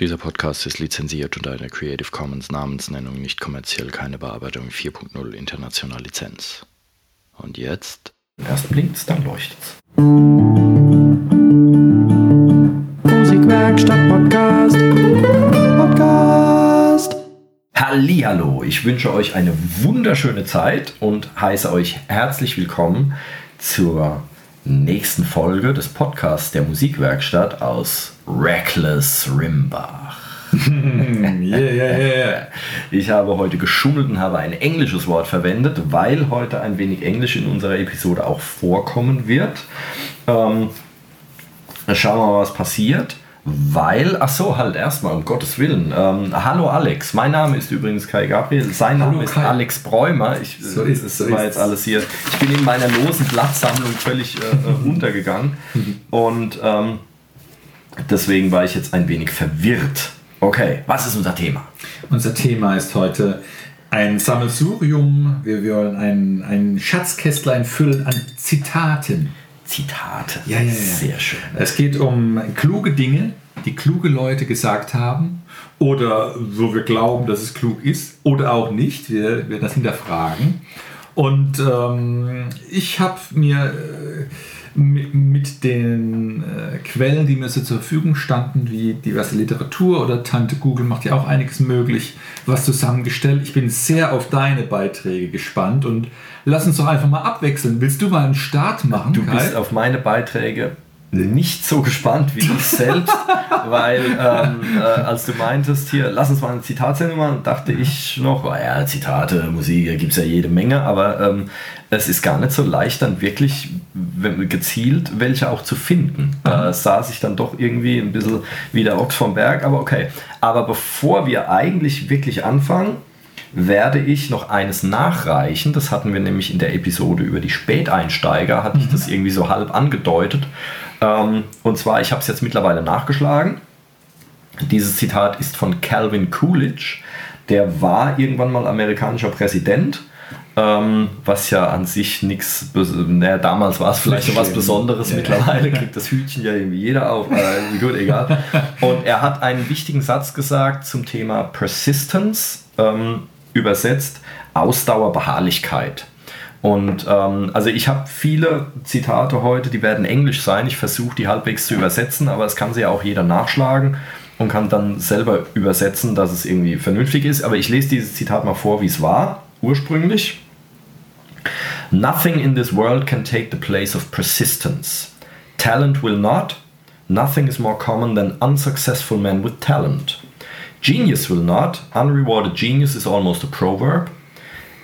Dieser Podcast ist lizenziert unter einer Creative Commons Namensnennung nicht kommerziell keine Bearbeitung 4.0 international Lizenz. Und jetzt? Erst blinkt's, dann leuchtet's. Musikwerkstatt Podcast. Podcast. Hallihallo, ich wünsche euch eine wunderschöne Zeit und heiße euch herzlich willkommen zur nächsten Folge des Podcasts der Musikwerkstatt aus Reckless Rimbach. yeah, yeah, yeah. Ich habe heute geschummelt und habe ein englisches Wort verwendet, weil heute ein wenig Englisch in unserer Episode auch vorkommen wird. Ähm, schauen wir mal, was passiert. Weil, ach so, halt erstmal, um Gottes Willen. Ähm, hallo Alex, mein Name ist übrigens Kai Gabriel, sein Name Hallo ist Kai. Alex Bräumer. Ich, So ist es, so war ist jetzt es. alles hier. Ich bin in meiner losen Blattsammlung völlig äh, äh, runtergegangen und ähm, deswegen war ich jetzt ein wenig verwirrt. Okay, was ist unser Thema? Unser Thema ist heute ein Sammelsurium. Wir wollen ein, ein Schatzkästlein füllen an Zitaten. Zitate. Ja, ja, ja. Sehr schön. Es geht um kluge Dinge, die kluge Leute gesagt haben oder wo wir glauben, dass es klug ist oder auch nicht. Wir werden das hinterfragen. Und ähm, ich habe mir äh, mit, den äh, Quellen, die mir so zur Verfügung standen, wie diverse Literatur oder Tante Google macht ja auch einiges möglich, was zusammengestellt. Ich bin sehr auf deine Beiträge gespannt und lass uns doch einfach mal abwechseln. Willst du mal einen Start machen? Du Kai? bist auf meine Beiträge nicht so gespannt wie ich selbst, weil ähm, äh, als du meintest, hier, lass uns mal eine Zitatsendung machen, dachte ich noch, oh ja, Zitate, Musik, gibt es ja jede Menge, aber ähm, es ist gar nicht so leicht, dann wirklich gezielt welche auch zu finden. Da saß ich dann doch irgendwie ein bisschen wie der Ochs vom Berg, aber okay. Aber bevor wir eigentlich wirklich anfangen, werde ich noch eines nachreichen. Das hatten wir nämlich in der Episode über die Späteinsteiger, hatte ich das irgendwie so halb angedeutet. Ähm, und zwar, ich habe es jetzt mittlerweile nachgeschlagen. Dieses Zitat ist von Calvin Coolidge. Der war irgendwann mal amerikanischer Präsident. Ähm, was ja an sich nichts, naja, damals war es vielleicht so was. Besonderes, Ja. mittlerweile kriegt das Hütchen ja irgendwie jeder auf, aber gut, egal. Und er hat einen wichtigen Satz gesagt zum Thema Persistence, ähm, übersetzt Ausdauer, Beharrlichkeit. Und ähm, also ich habe viele Zitate heute, die werden englisch sein. Ich versuche die halbwegs zu übersetzen, aber es kann sie ja auch jeder nachschlagen und kann dann selber übersetzen, dass es irgendwie vernünftig ist. Aber ich lese dieses Zitat mal vor, wie es war, ursprünglich. Nothing in this world can take the place of persistence. Talent will not. Nothing is more common than unsuccessful men with talent. Genius will not. Unrewarded genius is almost a proverb.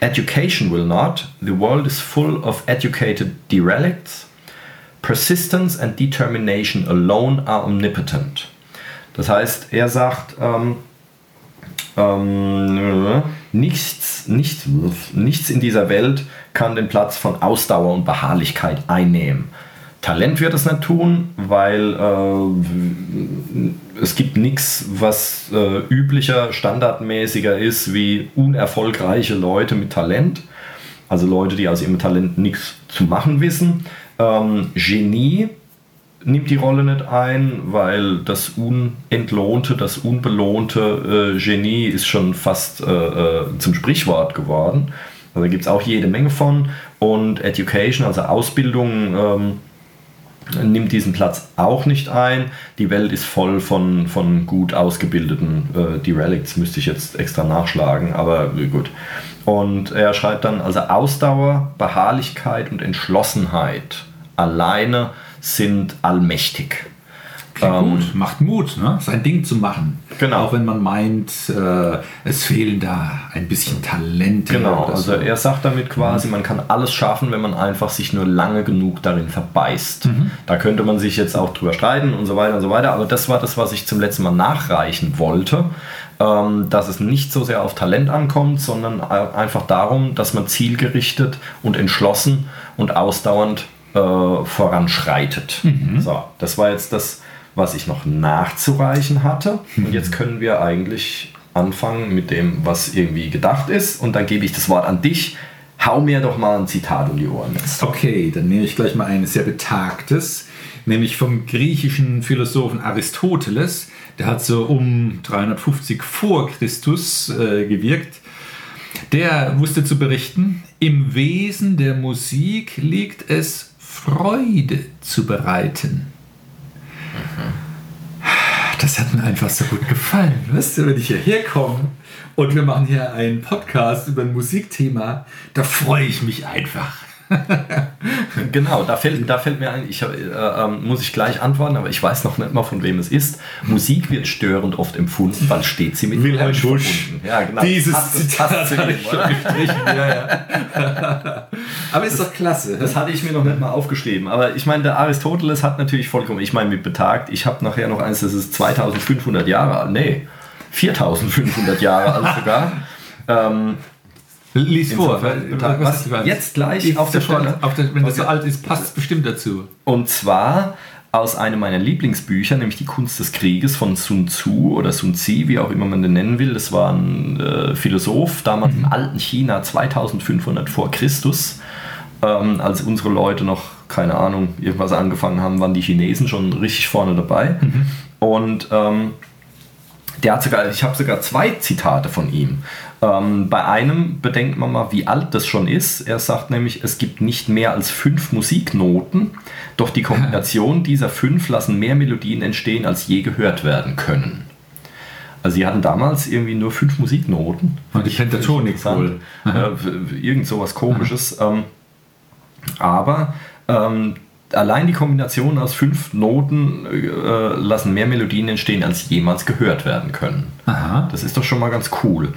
Education will not. The world is full of educated derelicts. Persistence and determination alone are omnipotent. Das heißt, er sagt, ähm, ähm, nichts, nichts, nichts in dieser Welt kann den Platz von Ausdauer und Beharrlichkeit einnehmen. Talent wird es nicht tun, weil äh, es gibt nichts, was äh, üblicher, standardmäßiger ist wie unerfolgreiche Leute mit Talent. Also Leute, die aus ihrem Talent nichts zu machen wissen. Ähm, Genie nimmt die Rolle nicht ein, weil das unentlohnte, das unbelohnte äh, Genie ist schon fast äh, äh, zum Sprichwort geworden. Also da gibt es auch jede Menge von. Und Education, also Ausbildung, ähm, nimmt diesen Platz auch nicht ein. Die Welt ist voll von, von gut ausgebildeten äh, Derelicts, müsste ich jetzt extra nachschlagen, aber gut. Und er schreibt dann, also Ausdauer, Beharrlichkeit und Entschlossenheit alleine sind allmächtig. Klingt gut, macht Mut, ne? sein Ding zu machen. Genau. Auch wenn man meint, äh, es fehlen da ein bisschen Talente. Genau, also so. er sagt damit quasi, man kann alles schaffen, wenn man einfach sich nur lange genug darin verbeißt. Da könnte man sich jetzt auch drüber streiten und so weiter und so weiter, aber das war das, was ich zum letzten Mal nachreichen wollte, ähm, dass es nicht so sehr auf Talent ankommt, sondern einfach darum, dass man zielgerichtet und entschlossen und ausdauernd äh, voranschreitet. So, das war jetzt das, was ich noch nachzureichen hatte. Und jetzt können wir eigentlich anfangen mit dem, was irgendwie gedacht ist. Und dann gebe ich das Wort an dich. Hau mir doch mal ein Zitat um die Ohren. Okay, dann nehme ich gleich mal ein sehr betagtes, nämlich vom griechischen Philosophen Aristoteles, der hat so um 350 vor Christus äh, gewirkt. Der wusste zu berichten, im Wesen der Musik liegt es, Freude zu bereiten. Das hat mir einfach so gut gefallen. Weißt du, wenn ich hierher komme und wir machen hier einen Podcast über ein Musikthema, da freue ich mich einfach. genau, da fällt, da fällt mir ein, ich, äh, äh, muss ich gleich antworten, aber ich weiß noch nicht mal, von wem es ist. Musik wird störend oft empfunden, weil steht sie mit Wilhelm Busch. Ja, genau. Dieses passt- Zitat passt habe ihm. Ja, ja. Aber ist doch klasse. Das hatte ich mir noch nicht mal aufgeschrieben. Aber ich meine, der Aristoteles hat natürlich vollkommen, ich meine mit betagt, ich habe nachher noch eins, das ist 2500 Jahre alt. Nee, 4500 Jahre alt sogar. Ähm, Lies vor. Was, was jetzt gleich auf der Stelle. Auf der, wenn das so alt ist, passt es bestimmt dazu. Und zwar aus einem meiner Lieblingsbücher, nämlich Die Kunst des Krieges von Sun Tzu oder Sun Tzu, wie auch immer man den nennen will. Das war ein äh, Philosoph, damals im alten China, 2500 vor Christus. Ähm, als unsere Leute noch, keine Ahnung, irgendwas angefangen haben, waren die Chinesen schon richtig vorne dabei. Und ähm, der hat sogar, ich habe sogar zwei Zitate von ihm. Ähm, bei einem bedenkt man mal, wie alt das schon ist. Er sagt nämlich, es gibt nicht mehr als fünf Musiknoten, doch die Kombination dieser fünf lassen mehr Melodien entstehen, als je gehört werden können. Also sie hatten damals irgendwie nur fünf Musiknoten. Und die Pentatonik wohl. Äh, irgend sowas komisches. Ähm, aber ähm, allein die Kombination aus fünf Noten äh, lassen mehr Melodien entstehen, als jemals gehört werden können. Aha. Das ist doch schon mal ganz cool.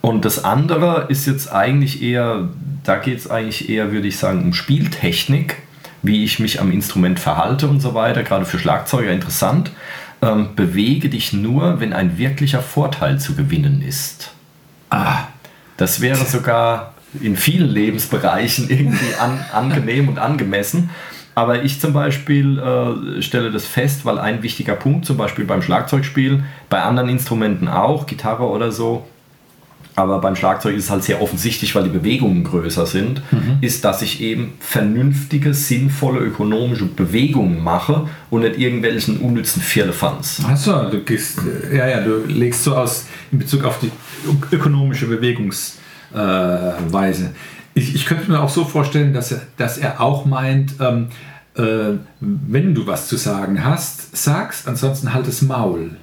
Und das andere ist jetzt eigentlich eher, da geht es eigentlich eher, würde ich sagen, um Spieltechnik, wie ich mich am Instrument verhalte und so weiter, gerade für Schlagzeuger interessant. Ähm, bewege dich nur, wenn ein wirklicher Vorteil zu gewinnen ist. Ah, Das wäre sogar in vielen Lebensbereichen irgendwie an, angenehm und angemessen. Aber ich zum Beispiel äh, stelle das fest, weil ein wichtiger Punkt, zum Beispiel beim Schlagzeugspiel, bei anderen Instrumenten auch, Gitarre oder so, aber beim Schlagzeug ist es halt sehr offensichtlich, weil die Bewegungen größer sind, ist, dass ich eben vernünftige, sinnvolle, ökonomische Bewegungen mache und nicht irgendwelchen unnützen Firlefanz. Achso, du gehst, äh, ja, ja, du legst so aus in Bezug auf die ökonomische Bewegungsweise. Äh. Ich, ich könnte mir auch so vorstellen, dass er, dass er auch meint, ähm, äh, wenn du was zu sagen hast, sag's, ansonsten halt das Maul.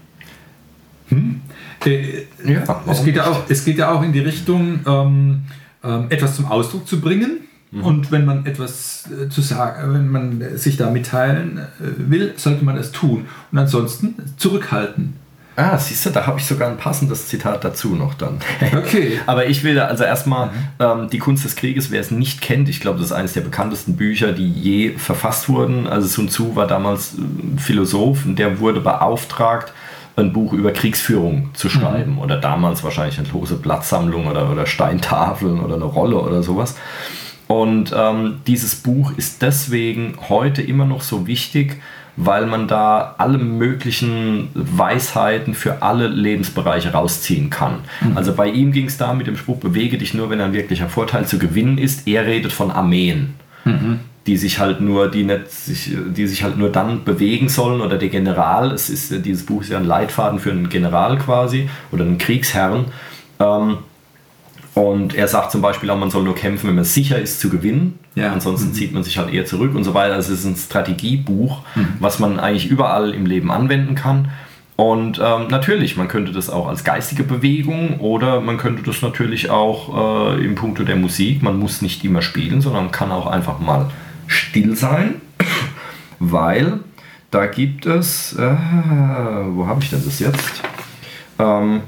Hm? Äh, Ja, es, geht ja auch, es geht ja auch in die Richtung, ähm, ähm, etwas zum Ausdruck zu bringen. Und wenn man etwas äh, zu sagen, wenn man sich da mitteilen äh, will, sollte man das tun. Und ansonsten zurückhalten. Ah, siehst du, da habe ich sogar ein passendes Zitat dazu noch dann. Okay. Aber ich will da also erstmal ähm, die Kunst des Krieges, wer es nicht kennt, ich glaube, das ist eines der bekanntesten Bücher, die je verfasst wurden. Also Sun Tzu war damals äh, Philosoph und der wurde beauftragt, ein Buch über Kriegsführung zu schreiben. Oder damals wahrscheinlich eine lose Blattsammlung oder, oder Steintafeln oder eine Rolle oder sowas. Und ähm, dieses Buch ist deswegen heute immer noch so wichtig, weil man da alle möglichen Weisheiten für alle Lebensbereiche rausziehen kann. Also bei ihm ging es da mit dem Spruch, bewege dich nur, wenn ein wirklicher Vorteil zu gewinnen ist. Er redet von Armeen, die sich halt nur, die nicht, sich, die sich halt nur dann bewegen sollen oder der General, es ist, dieses Buch ist ja ein Leitfaden für einen General quasi oder einen Kriegsherrn. Ähm, und er sagt zum Beispiel auch, man soll nur kämpfen, wenn man sicher ist zu gewinnen. Ja. Ansonsten zieht man sich halt eher zurück und so weiter. Also es ist ein Strategiebuch, was man eigentlich überall im Leben anwenden kann. Und ähm, natürlich, man könnte das auch als geistige Bewegung oder man könnte das natürlich auch äh, im Punkto der Musik. Man muss nicht immer spielen, sondern man kann auch einfach mal still sein, weil da gibt es, äh, wo habe ich denn das jetzt? Ähm,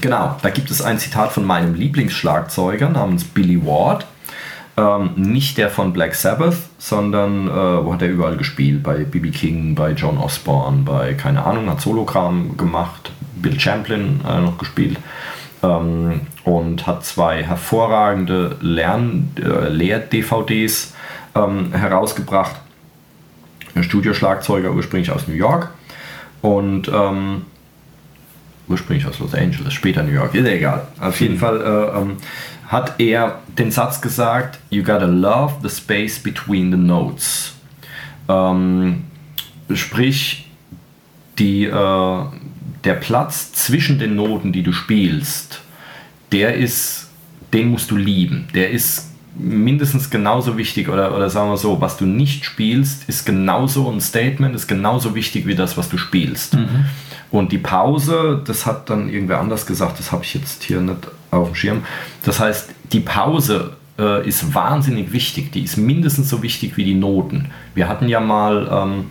Genau, da gibt es ein Zitat von meinem Lieblingsschlagzeuger namens Billy Ward. Ähm, nicht der von Black Sabbath, sondern äh, wo hat er überall gespielt? Bei B.B. King, bei John Osborne, bei, keine Ahnung, hat Sologramm gemacht, Bill Champlin äh, noch gespielt ähm, und hat zwei hervorragende Lern- äh, Lehr-DVDs ähm, herausgebracht. Ein Studioschlagzeuger ursprünglich aus New York und ähm, ursprünglich aus Los Angeles, später New York, ist egal. Auf jeden Fall äh, ähm, hat er den Satz gesagt, you gotta love the space between the notes. Ähm, sprich, die, äh, der Platz zwischen den Noten, die du spielst, der ist, den musst du lieben. Der ist mindestens genauso wichtig oder, oder sagen wir so, was du nicht spielst, ist genauso ein Statement, ist genauso wichtig wie das, was du spielst. Mhm. Und die Pause, das hat dann irgendwer anders gesagt, das habe ich jetzt hier nicht auf dem Schirm. Das heißt, die Pause äh, ist wahnsinnig wichtig. Die ist mindestens so wichtig wie die Noten. Wir hatten ja mal ähm,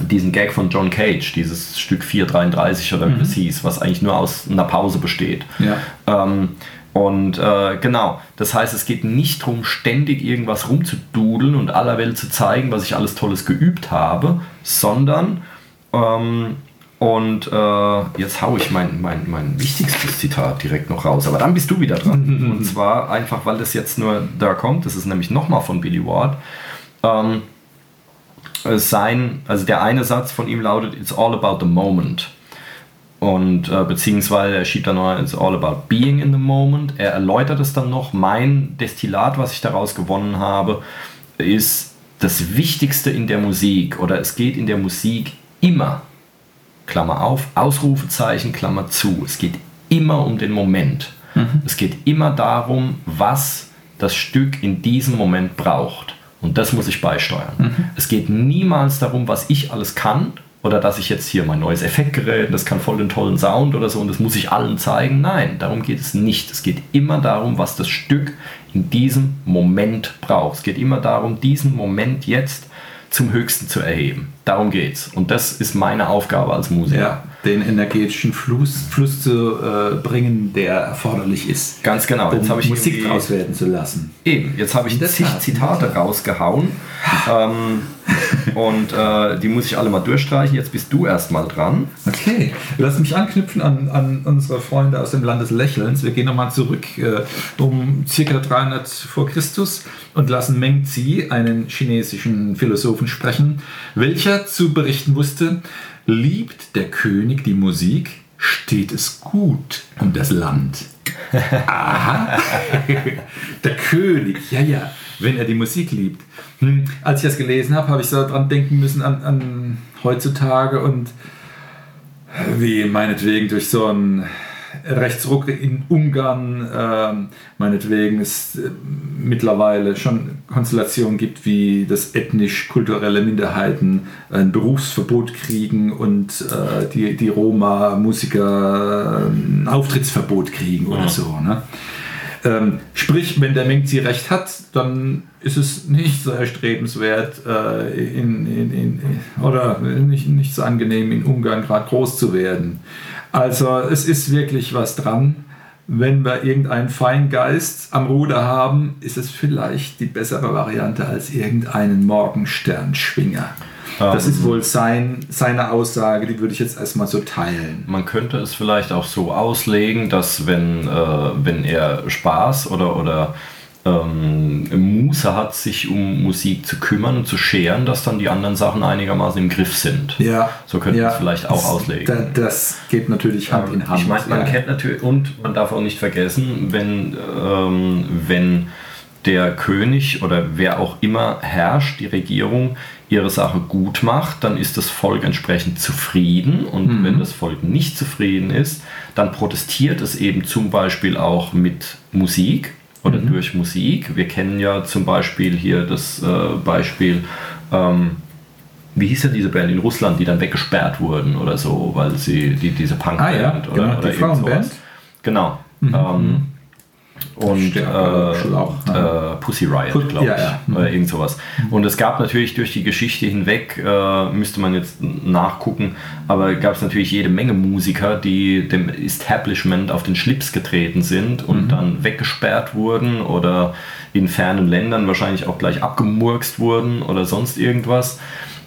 diesen Gag von John Cage, dieses Stück 433 oder wie mhm. es hieß, was eigentlich nur aus einer Pause besteht. Ja. Ähm, und äh, genau, das heißt, es geht nicht darum, ständig irgendwas rumzududeln und aller Welt zu zeigen, was ich alles Tolles geübt habe, sondern ähm, und äh, jetzt haue ich mein, mein, mein wichtigstes Zitat direkt noch raus. Aber dann bist du wieder dran. Und zwar einfach, weil das jetzt nur da kommt. Das ist nämlich nochmal von Billy Ward. Ähm, sein, also der eine Satz von ihm lautet: It's all about the moment. Und äh, beziehungsweise er schiebt dann noch, It's all about being in the moment. Er erläutert es dann noch. Mein Destillat, was ich daraus gewonnen habe, ist das Wichtigste in der Musik oder es geht in der Musik immer Klammer auf, Ausrufezeichen, Klammer zu. Es geht immer um den Moment. Mhm. Es geht immer darum, was das Stück in diesem Moment braucht. Und das muss ich beisteuern. Mhm. Es geht niemals darum, was ich alles kann oder dass ich jetzt hier mein neues Effektgerät, das kann voll den tollen Sound oder so und das muss ich allen zeigen. Nein, darum geht es nicht. Es geht immer darum, was das Stück in diesem Moment braucht. Es geht immer darum, diesen Moment jetzt zum Höchsten zu erheben. Darum geht's. Und das ist meine Aufgabe als Musiker. Ja, den energetischen Fluss, Fluss zu äh, bringen, der erforderlich ist. Ganz genau. Um jetzt habe ich Musik draus werden zu lassen. Eben, jetzt habe ich zig Zitate rausgehauen. ähm, und äh, die muss ich alle mal durchstreichen. Jetzt bist du erstmal dran. Okay, lass mich anknüpfen an, an unsere Freunde aus dem Land des Lächelns. Wir gehen nochmal zurück äh, um ca. 300 vor Christus und lassen Meng Zi, einen chinesischen Philosophen, sprechen, welcher zu berichten wusste, liebt der König die Musik, steht es gut um das Land. Aha. der König, ja, ja, wenn er die Musik liebt. Hm, als ich das gelesen habe, habe ich so dran denken müssen an, an heutzutage und wie meinetwegen durch so ein Rechtsruck in Ungarn äh, meinetwegen es äh, mittlerweile schon Konstellationen gibt, wie das ethnisch-kulturelle Minderheiten ein Berufsverbot kriegen und äh, die, die Roma-Musiker ein Auftrittsverbot kriegen oder ja. so. Ne? Ähm, sprich, wenn der Mengzi recht hat, dann ist es nicht so erstrebenswert äh, in, in, in, oder nicht, nicht so angenehm in Ungarn gerade groß zu werden. Also es ist wirklich was dran. Wenn wir irgendeinen Feingeist am Ruder haben, ist es vielleicht die bessere Variante als irgendeinen Morgensternschwinger. Das ist wohl sein, seine Aussage, die würde ich jetzt erstmal so teilen. Man könnte es vielleicht auch so auslegen, dass wenn, äh, wenn er Spaß oder, oder ähm, Muße hat, sich um Musik zu kümmern und zu scheren, dass dann die anderen Sachen einigermaßen im Griff sind. Ja. So könnte man es vielleicht auch auslegen. Da, das geht natürlich Hand in Hand. Ich meine, man ja. kennt natürlich, und man darf auch nicht vergessen, wenn, ähm, wenn der König oder wer auch immer herrscht, die Regierung, ihre Sache gut macht, dann ist das Volk entsprechend zufrieden. Und mhm. wenn das Volk nicht zufrieden ist, dann protestiert es eben zum Beispiel auch mit Musik oder mhm. durch Musik. Wir kennen ja zum Beispiel hier das äh, Beispiel, ähm, wie hieß ja diese Band in Russland, die dann weggesperrt wurden oder so, weil sie die, diese Punkband ah, ja, oder, genau, oder die Frauenband. Genau. Mhm. Ähm, und äh, äh, Pussy Riot, glaube ja, ich, ja. oder irgend sowas. Mhm. Und es gab natürlich durch die Geschichte hinweg, äh, müsste man jetzt nachgucken, aber gab es natürlich jede Menge Musiker, die dem Establishment auf den Schlips getreten sind und mhm. dann weggesperrt wurden oder in fernen Ländern wahrscheinlich auch gleich abgemurkst wurden oder sonst irgendwas.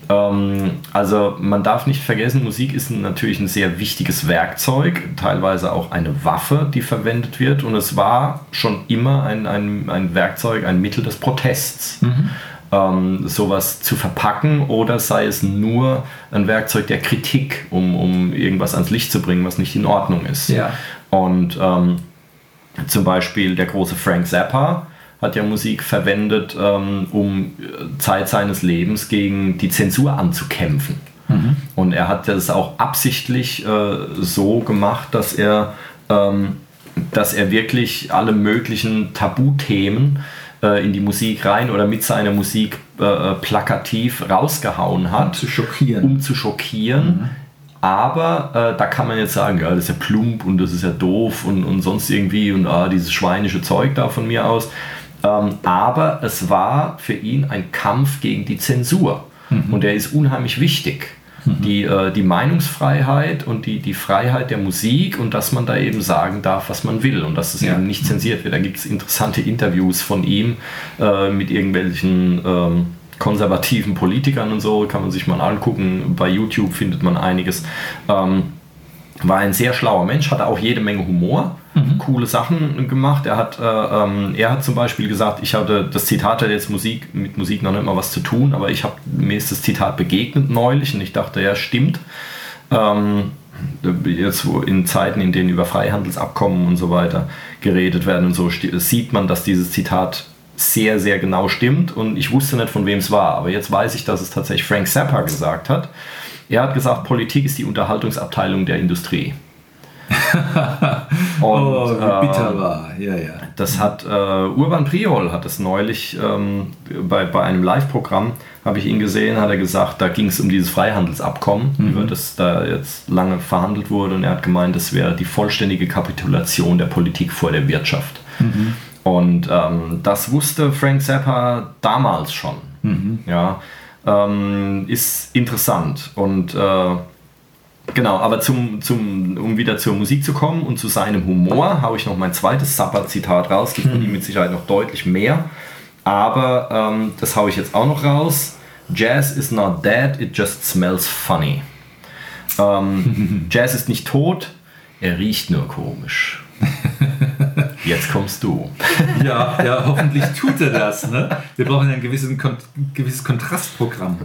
Ähm, also man darf nicht vergessen, Musik ist natürlich ein sehr wichtiges Werkzeug, teilweise auch eine Waffe, die verwendet wird. Und es war schon immer ein, ein, ein Werkzeug, ein Mittel des Protests. Mhm. Ähm, sowas zu verpacken oder sei es nur ein Werkzeug der Kritik, um, um irgendwas ans Licht zu bringen, was nicht in Ordnung ist. Ja. Und ähm, zum Beispiel der große Frank Zappa, hat ja Musik verwendet, ähm, um Zeit seines Lebens gegen die Zensur anzukämpfen. Und er hat das auch absichtlich äh, so gemacht, dass er, ähm, dass er wirklich alle möglichen Tabuthemen äh, in die Musik rein oder mit seiner Musik äh, plakativ rausgehauen hat. Um zu schockieren. Um zu schockieren. Aber äh, da kann man jetzt sagen, ja, das ist ja plump und das ist ja doof und, und sonst irgendwie und ah, dieses schweinische Zeug da von mir aus. Ähm, aber es war für ihn ein Kampf gegen die Zensur. Und der ist unheimlich wichtig. Die, äh, die Meinungsfreiheit und die, die Freiheit der Musik und dass man da eben sagen darf, was man will und dass es Ja. eben nicht zensiert wird. Da gibt es interessante Interviews von ihm äh, mit irgendwelchen ähm, konservativen Politikern und so, kann man sich mal angucken. Bei YouTube findet man einiges. Ähm, war ein sehr schlauer Mensch, hatte auch jede Menge Humor, coole Sachen gemacht. Er hat, äh, ähm, er hat zum Beispiel gesagt, ich hatte das Zitat hat jetzt Musik mit Musik noch nicht mal was zu tun, aber ich habe mir ist das Zitat begegnet neulich und ich dachte, ja stimmt. Ähm, jetzt wo in Zeiten, in denen über Freihandelsabkommen und so weiter geredet werden und so, sieht man, dass dieses Zitat sehr, sehr genau stimmt und ich wusste nicht, von wem es war, aber jetzt weiß ich, dass es tatsächlich Frank Zappa gesagt hat. Er hat gesagt, Politik ist die Unterhaltungsabteilung der Industrie. Und, oh, wie bitter äh, war. Ja, ja. das hat äh, Urban Priol hat es neulich ähm, bei, bei einem Live-Programm, habe ich ihn gesehen, hat er gesagt, da ging es um dieses Freihandelsabkommen, über das da jetzt lange verhandelt wurde und er hat gemeint, das wäre die vollständige Kapitulation der Politik vor der Wirtschaft. Und ähm, das wusste Frank Zappa damals schon. Ja, ähm, ist interessant und äh, Genau, aber zum, zum, um wieder zur Musik zu kommen und zu seinem Humor, haue ich noch mein zweites Zappa-Zitat raus. Gibt von ihm mit Sicherheit noch deutlich mehr. Aber ähm, das haue ich jetzt auch noch raus. Jazz is not dead, it just smells funny. Ähm, Jazz ist nicht tot, er riecht nur komisch. Jetzt kommst du. Ja, ja, hoffentlich tut er das. Ne? Wir brauchen ja ein gewissen, Kon gewisses Kontrastprogramm.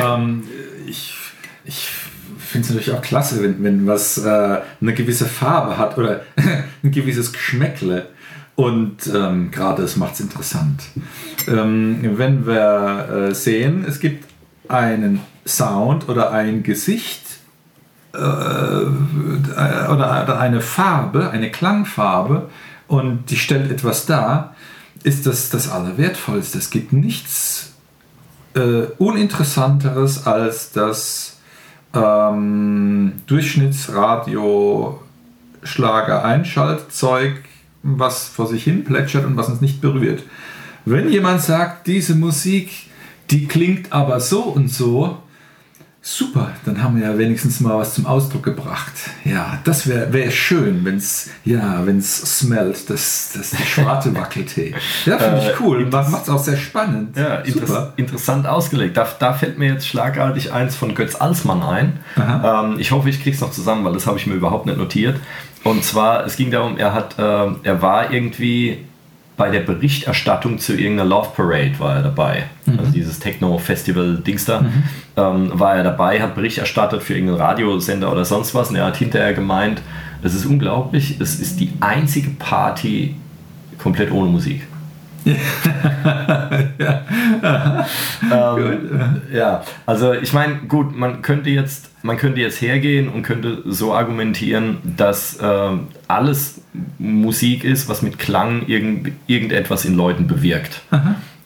Ähm, ich ich finde es natürlich auch klasse, wenn, wenn was äh, eine gewisse Farbe hat oder ein gewisses Geschmäckle. Und ähm, gerade das macht es interessant. Ähm, wenn wir äh, sehen, es gibt einen Sound oder ein Gesicht äh, oder, eine Farbe, eine Klangfarbe und die stellt etwas dar, ist das das Allerwertvollste. Es gibt nichts äh, Uninteressanteres als das ähm, Durchschnittsradio Schlager-Einschaltzeug, was vor sich hin plätschert und was uns nicht berührt. Wenn jemand sagt, diese Musik, die klingt aber so und so, super, dann haben wir ja wenigstens mal was zum Ausdruck gebracht. Ja, das wäre wär schön, wenn es ja, wenn's smelt, das, das die Schwarte Wackeltee. Ja, finde ich Äh, cool. Macht es auch sehr spannend. Ja, super. interessant ausgelegt. Da, da fällt mir jetzt schlagartig eins von Götz Alsmann ein. Ähm, ich hoffe, ich krieg's noch zusammen, weil das habe ich mir überhaupt nicht notiert. Und zwar, es ging darum, er hat, ähm, er war irgendwie bei der Berichterstattung zu irgendeiner Love Parade war er dabei. Also dieses Techno-Festival-Dings da. Ähm, war er dabei, hat Bericht erstattet für irgendeinen Radiosender oder sonst was. Und er hat hinterher gemeint, es ist unglaublich, es ist die einzige Party komplett ohne Musik. ähm, ja, also ich meine, gut, man könnte jetzt, man könnte jetzt hergehen und könnte so argumentieren, dass ähm, alles Musik ist, was mit Klang irgend, irgendetwas in Leuten bewirkt.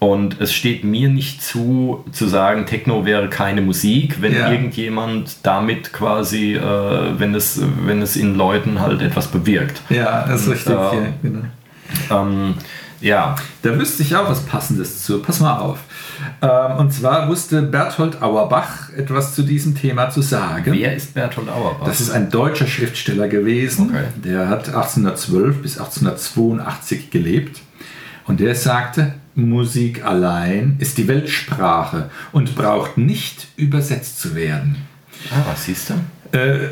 Und es steht mir nicht zu, zu sagen, Techno wäre keine Musik, wenn Ja. irgendjemand damit quasi, äh, wenn, es, wenn es in Leuten halt etwas bewirkt. Ja, das ist richtig. Ja. Ja, genau. Ähm, ja, Da wüsste ich auch was Passendes zu. Pass mal auf. Ähm, und zwar wusste Berthold Auerbach etwas zu diesem Thema zu sagen. wer ist Bertolt Auerbach? Das ist ein deutscher Schriftsteller gewesen. Okay. Der hat 1812 bis 1882 gelebt. Und der sagte, Musik allein ist die Weltsprache und braucht nicht übersetzt zu werden. ah, was siehst du? Äh,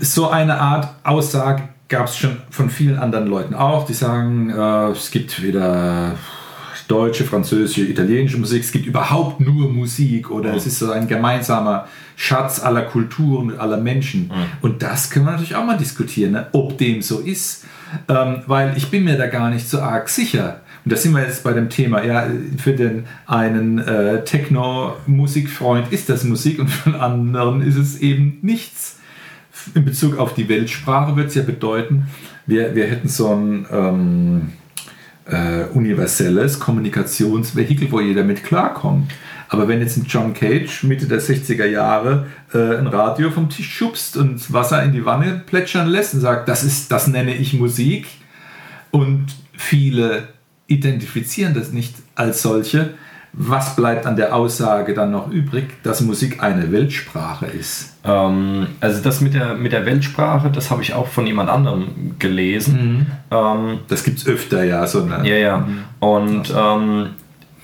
so eine Art Aussage gab es schon von vielen anderen Leuten auch, die sagen, äh, es gibt weder deutsche, französische, italienische Musik, es gibt überhaupt nur Musik oder es ist so ein gemeinsamer Schatz aller Kulturen und aller Menschen. Und das können wir natürlich auch mal diskutieren, ne? ob dem so ist, ähm, weil ich bin mir da gar nicht so arg sicher. und da sind wir jetzt bei dem Thema, ja, für den einen äh, Techno-Musikfreund ist das Musik und für den anderen ist es eben nichts. In Bezug auf die Weltsprache wird es ja bedeuten, wir, wir hätten so ein ähm, äh, universelles Kommunikationsvehikel, wo jeder mit klarkommt. Aber wenn jetzt ein John Cage Mitte der 60er Jahre äh, ein Radio vom Tisch schubst und Wasser in die Wanne plätschern lässt und sagt, das ist, das nenne ich Musik und viele identifizieren das nicht als solche. Was bleibt an der Aussage dann noch übrig, dass Musik eine Weltsprache ist? Ähm, also das mit der, mit der Weltsprache, das habe ich auch von jemand anderem gelesen. Mhm. Ähm, das gibt es öfter, ja. So eine, ja, ja. Mhm. Und ähm,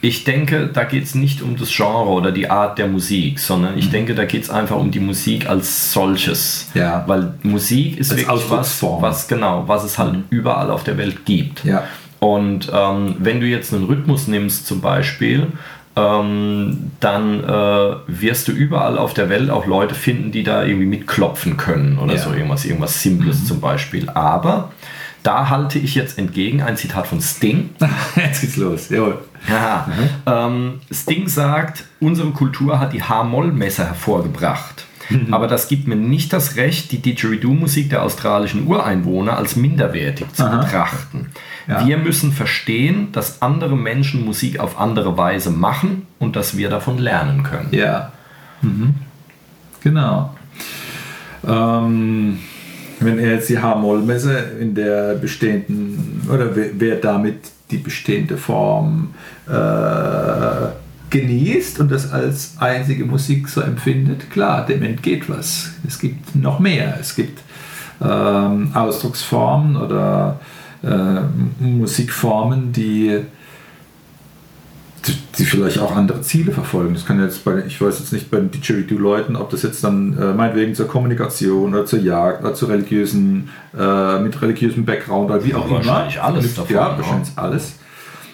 ich denke, da geht es nicht um das Genre oder die Art der Musik, sondern ich mhm. denke, da geht es einfach um die Musik als solches. Ja. Weil Musik ist als wirklich was, was, genau, was es halt mhm. überall auf der Welt gibt. Ja. Und ähm, wenn du jetzt einen Rhythmus nimmst zum Beispiel, ähm, dann äh, wirst du überall auf der Welt auch Leute finden, die da irgendwie mitklopfen können oder ja. so irgendwas, irgendwas Simples mhm. zum Beispiel. Aber da halte ich jetzt entgegen ein Zitat von Sting. jetzt geht's los, jawohl. Ja, mhm. ähm, Sting sagt, unsere Kultur hat die H-Moll-Messer hervorgebracht. Mhm. Aber das gibt mir nicht das Recht, die Didgeridoo-Musik der australischen Ureinwohner als minderwertig zu Aha. betrachten. Ja. Wir müssen verstehen, dass andere Menschen Musik auf andere Weise machen und dass wir davon lernen können. Ja. Mhm. Genau. Ähm, wenn er jetzt die H-Moll-Messe in der bestehenden, oder wer, damit die bestehende Form äh, genießt und das als einzige Musik so empfindet, klar, dem entgeht was. Es gibt noch mehr. Es gibt ähm, Ausdrucksformen oder äh, Musikformen, die, die vielleicht auch andere Ziele verfolgen. Das kann jetzt bei, ich weiß jetzt nicht bei den Didgeridoo-Leuten, ob das jetzt dann äh, meinetwegen zur Kommunikation oder zur Jagd oder zu religiösen, äh, mit religiösem Background oder wie auch immer. Wahrscheinlich alles davon. Ja, wahrscheinlich alles.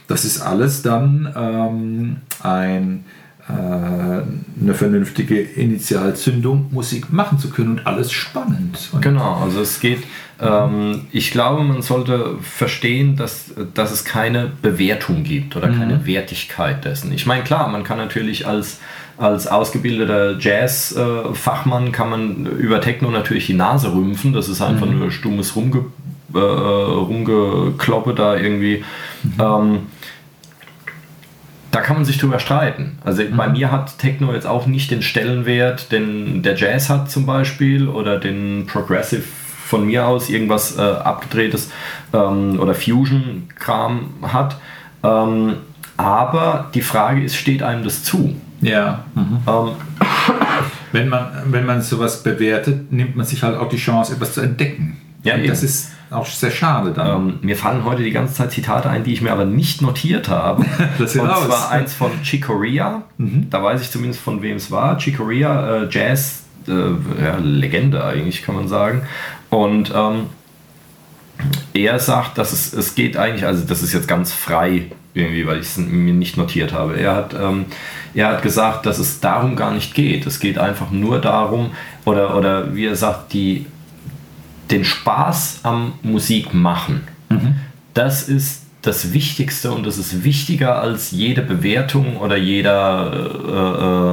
Das ist alles dann ähm, ein, eine vernünftige Initialzündung, Musik machen zu können und alles spannend. Und genau, also es geht, ähm, ich glaube, man sollte verstehen, dass, dass es keine Bewertung gibt oder mhm. keine Wertigkeit dessen. Ich meine, klar, man kann natürlich als als ausgebildeter Jazz-Fachmann kann man über Techno natürlich die Nase rümpfen. Das ist einfach mhm. nur stummes Rumge äh, Rumgekloppe da irgendwie. Mhm. Ähm, da kann man sich drüber streiten. Also mhm. bei mir hat Techno jetzt auch nicht den Stellenwert, den der Jazz hat zum Beispiel oder den Progressive von mir aus irgendwas äh, abgedrehtes ähm, oder Fusion-Kram hat. Ähm, aber die Frage ist, steht einem das zu? Ja. Mhm. Ähm, wenn, man, wenn man sowas bewertet, nimmt man sich halt auch die Chance, etwas zu entdecken. Ja, das ist auch sehr schade dann. Ähm, mir fallen heute die ganze Zeit Zitate ein, die ich mir aber nicht notiert habe. das Und aus. zwar eins von Chicoria. Mhm. Da weiß ich zumindest von wem es war. Chicoria, äh, Jazz, äh, ja, Legende eigentlich, kann man sagen. Und ähm, er sagt, dass es, es geht eigentlich, also das ist jetzt ganz frei irgendwie, weil ich es mir nicht notiert habe. Er hat, ähm, er hat gesagt, dass es darum gar nicht geht. Es geht einfach nur darum, oder, oder wie er sagt, die den Spaß am Musik machen. Mhm. Das ist das Wichtigste und das ist wichtiger als jede Bewertung oder jeder,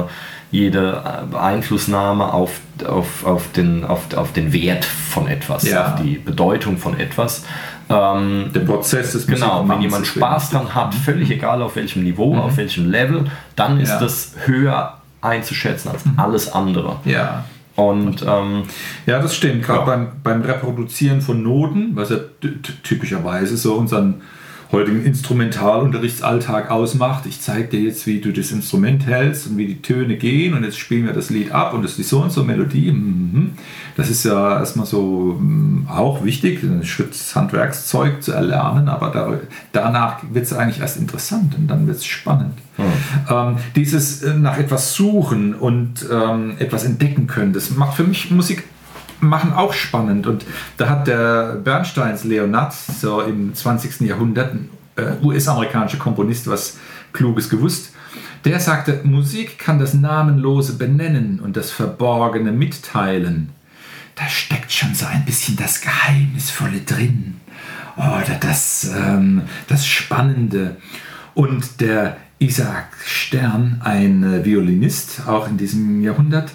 äh, äh, jede Einflussnahme auf, auf, auf, den, auf, auf den Wert von etwas, ja. auf die Bedeutung von etwas. Ähm, Der Prozess ist Genau, wenn jemand Spaß dran hat, völlig egal auf welchem Niveau, mhm. auf welchem Level, dann ist ja. das höher einzuschätzen als mhm. alles andere. Ja. Und ähm, ja, das stimmt. Gerade ja. beim, beim Reproduzieren von Noten, was ja typischerweise so unseren heutigen Instrumentalunterrichtsalltag ausmacht. Ich zeige dir jetzt, wie du das Instrument hältst und wie die Töne gehen und jetzt spielen wir das Lied ab und das ist so und so Melodie. Mhm. Das ist ja erstmal so mm, auch wichtig, ein Schritt Handwerkszeug zu erlernen, aber danach wird es eigentlich erst interessant und dann wird es spannend. Mhm. Ähm, dieses äh, nach etwas suchen und ähm, etwas entdecken können, das macht für mich Musik machen auch spannend. Und da hat der Bernsteins Leonard so im 20. Jahrhundert, ein äh, US-amerikanischer Komponist, was Kluges gewusst. Der sagte, Musik kann das Namenlose benennen und das Verborgene mitteilen. Da steckt schon so ein bisschen das Geheimnisvolle drin. oh, das, ähm, das Spannende. Und der Isaac Stern, ein äh, Violinist, auch in diesem Jahrhundert,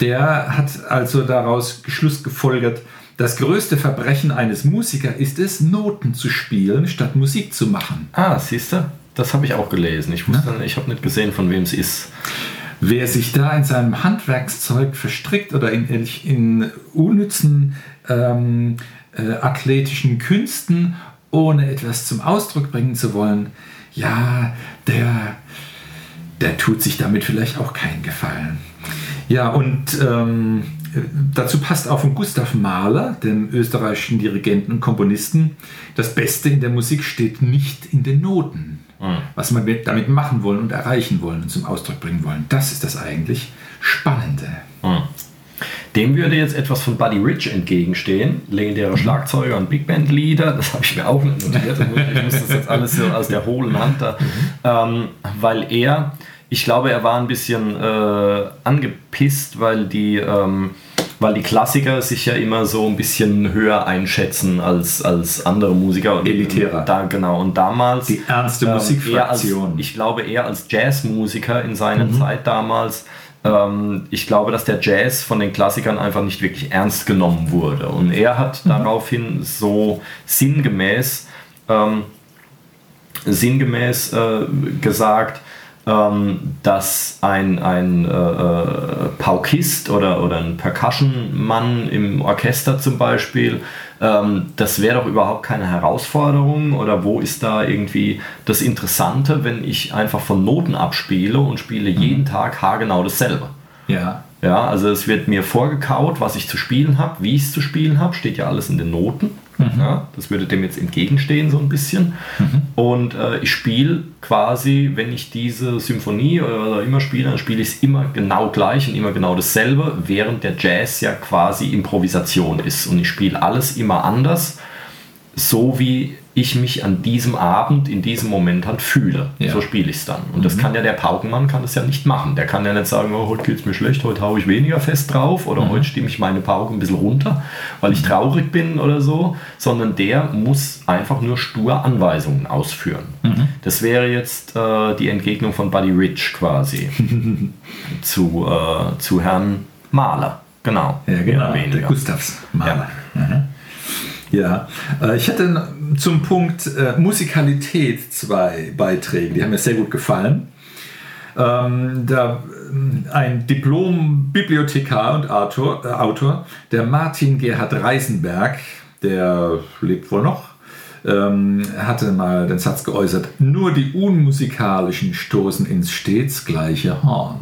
der hat also daraus Schluss gefolgert, das größte Verbrechen eines Musikers ist es, Noten zu spielen, statt Musik zu machen. Ah, siehst du? Das habe ich auch gelesen. Ich, wusste, ja? ich habe nicht gesehen, von wem es ist. Wer sich da in seinem Handwerkszeug verstrickt oder in, in unnützen ähm, äh, athletischen Künsten, ohne etwas zum Ausdruck bringen zu wollen, ja, der, der tut sich damit vielleicht auch keinen Gefallen. Ja, und ähm, dazu passt auch von Gustav Mahler, dem österreichischen Dirigenten und Komponisten, das Beste in der Musik steht nicht in den Noten. Mhm. Was wir damit machen wollen und erreichen wollen und zum Ausdruck bringen wollen. Das ist das eigentlich Spannende. Mhm. Dem würde jetzt etwas von Buddy Rich entgegenstehen, legendärer. Schlagzeuger und Big Band Leader. Das habe ich mir auch nicht notiert. Ich muss das jetzt alles so aus der hohlen Hand da, mhm. ähm, weil er, ich glaube, er war ein bisschen äh, angepisst, weil die ähm, weil die Klassiker sich ja immer so ein bisschen höher einschätzen als, als andere Musiker. Und Elitärer. Da, genau. Und damals. Die ernste ähm, Musikfraktion. Als, ich glaube, eher als Jazzmusiker in seiner mhm. Zeit damals ähm, ich glaube, dass der Jazz von den Klassikern einfach nicht wirklich ernst genommen wurde. Und er hat mhm. daraufhin so sinngemäß, ähm, sinngemäß äh, gesagt, ähm, dass ein, ein äh, äh, Paukist oder, oder ein Percussion-Mann im Orchester zum Beispiel, ähm, das wäre doch überhaupt keine Herausforderung oder wo ist da irgendwie das Interessante, wenn ich einfach von Noten abspiele und spiele mhm. jeden Tag haargenau dasselbe. Ja. Ja, also es wird mir vorgekaut, was ich zu spielen habe, wie ich es zu spielen habe, steht ja alles in den Noten. Mhm. Ja, das würde dem jetzt entgegenstehen so ein bisschen. Mhm. Und äh, ich spiele quasi, wenn ich diese Symphonie oder was auch immer spiele, dann spiele ich es immer genau gleich und immer genau dasselbe, während der Jazz ja quasi Improvisation ist. Und ich spiele alles immer anders, so wie ich mich an diesem Abend, in diesem Moment halt fühle. Ja. So spiele ich es dann. Und mhm. das kann ja der Paukenmann kann das ja nicht machen. Der kann ja nicht sagen, oh, heute geht es mir schlecht, heute haue ich weniger fest drauf oder mhm. heute stimme ich meine Pauke ein bisschen runter, weil ich mhm. traurig bin oder so, sondern der muss einfach nur stur Anweisungen ausführen. Mhm. Das wäre jetzt äh, die Entgegnung von Buddy Rich quasi zu, äh, zu Herrn Mahler. Genau. Ja, genau. Der Gustavs Mahler. Ja. Ja, äh, ich hatte zum Punkt äh, Musikalität zwei Beiträge, die haben mir sehr gut gefallen. Ähm, da äh, ein Diplom-Bibliothekar und Autor, Autor, der Martin Gerhard Reisenberg, der lebt wohl noch, ähm, hatte mal den Satz geäußert, nur die Unmusikalischen stoßen ins stets gleiche Horn.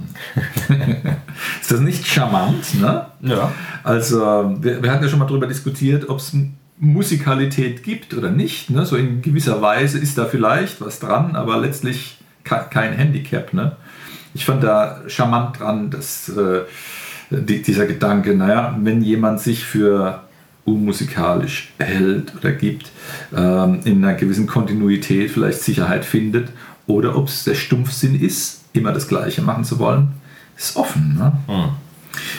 Ist das nicht charmant? Ne? Ja. Also, wir, wir hatten ja schon mal darüber diskutiert, ob es Musikalität gibt oder nicht. Ne? So in gewisser Weise ist da vielleicht was dran, aber letztlich kein Handicap. Ne? Ich fand da charmant dran, dass äh, die, dieser Gedanke, naja, wenn jemand sich für unmusikalisch hält oder gibt, ähm, in einer gewissen Kontinuität vielleicht Sicherheit findet oder ob es der Stumpfsinn ist, immer das Gleiche machen zu wollen, ist offen. Ne? Hm.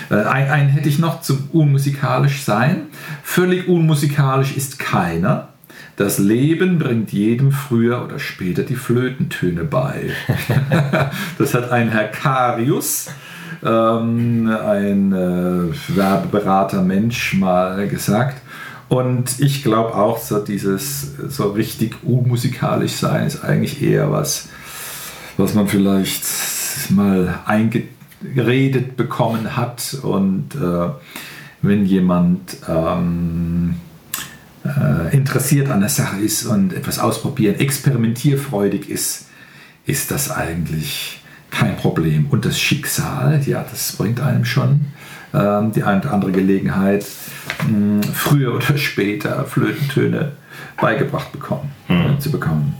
Äh, ein, ein hätte ich noch zum unmusikalisch sein. Völlig unmusikalisch ist keiner. Das Leben bringt jedem früher oder später die Flötentöne bei. das hat ein Herr Karius, ähm, ein äh, Werbeberater Mensch, mal gesagt. Und ich glaube auch, so dieses so richtig unmusikalisch sein ist eigentlich eher was, was man vielleicht mal eingetragen geredet bekommen hat und äh, wenn jemand ähm, äh, interessiert an der Sache ist und etwas ausprobieren, experimentierfreudig ist, ist das eigentlich kein Problem. Und das Schicksal, ja, das bringt einem schon ähm, die eine oder andere Gelegenheit, mh, früher oder später Flötentöne beigebracht bekommen, hm. zu bekommen.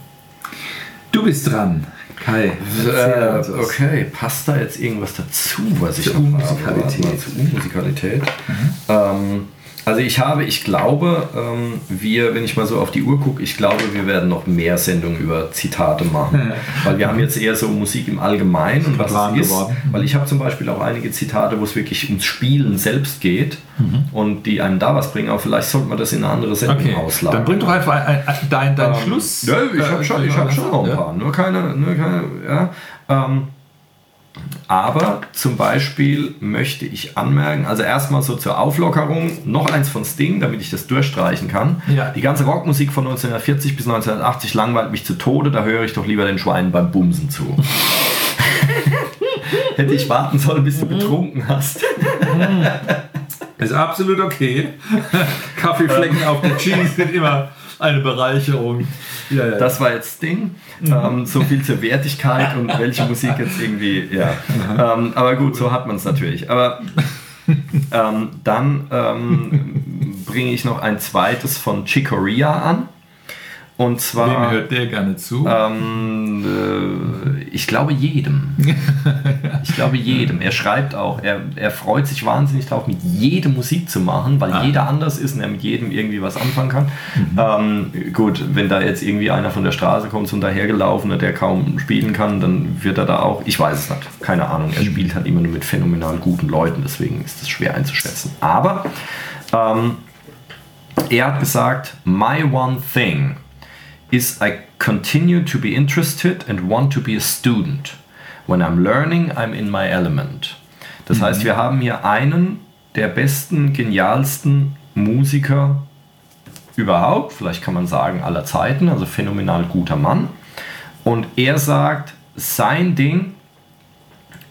Du bist dran. Kai, äh, okay, passt da jetzt irgendwas dazu, was ich Zur Unmusikalität. Zur Unmusikalität. Mhm. Ähm, Also ich habe, ich glaube, ähm, wir, wenn ich mal so auf die Uhr gucke, ich glaube, wir werden noch mehr Sendungen über Zitate machen. Weil wir haben jetzt eher so Musik im Allgemeinen und was es ist. geworden. Weil ich habe zum Beispiel auch einige Zitate, wo es wirklich ums Spielen selbst geht und die einem da was bringen. Aber vielleicht sollte man das in eine andere Sendung Okay, auslagern. dann bring doch einfach ein, ein, dein, dein Schluss. Ja, ich habe schon, ich hab schon noch ein Ja. paar. Nur keine, nur keine ja. Ähm, aber zum Beispiel möchte ich anmerken, also erstmal so zur Auflockerung, noch eins von Sting, damit ich das durchstreichen kann. Ja. Die ganze Rockmusik von 1940 bis 1980 langweilt mich zu Tode, da höre ich doch lieber den Schweinen beim Bumsen zu. Hätte ich warten sollen, bis du betrunken hast. Ist absolut okay. Kaffeeflecken auf der Jeans sind immer eine Bereicherung. Ja, ja. Das war jetzt Ding. Ähm, so viel zur Wertigkeit und welche Musik jetzt irgendwie, ja. Ähm, aber gut, so hat man es natürlich. Aber ähm, dann ähm, bringe ich noch ein zweites von Chicoria an. Und Wem zwar, hört der gerne zu? ähm, äh, ich glaube jedem. Ich glaube jedem. Er schreibt auch, er, er freut sich wahnsinnig drauf, mit jedem Musik zu machen, weil Ah. jeder anders ist und er mit jedem irgendwie was anfangen kann. Ähm, gut, wenn da jetzt irgendwie einer von der Straße kommt und dahergelaufen, der kaum spielen kann, dann wird er da auch, ich weiß es nicht, keine Ahnung. Er spielt halt immer nur mit phänomenal guten Leuten, deswegen ist es schwer einzuschätzen. Aber ähm, er hat gesagt, my one thing is I continue to be interested and want to be a student. When I'm learning, I'm in my element. Das heißt, wir haben hier einen der besten, genialsten Musiker überhaupt, vielleicht kann man sagen aller Zeiten, also phänomenal guter Mann. Und er sagt, sein Ding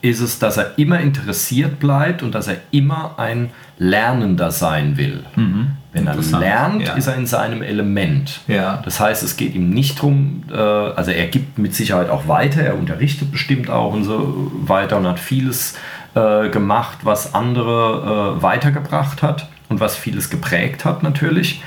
ist es, dass er immer interessiert bleibt und dass er immer ein Lernender sein will. Wenn er lernt, ja. ist er in seinem Element. Ja. Das heißt, es geht ihm nicht darum, äh, also er gibt mit Sicherheit auch weiter, er unterrichtet bestimmt auch und so weiter und hat vieles äh, gemacht, was andere äh, weitergebracht hat und was vieles geprägt hat natürlich.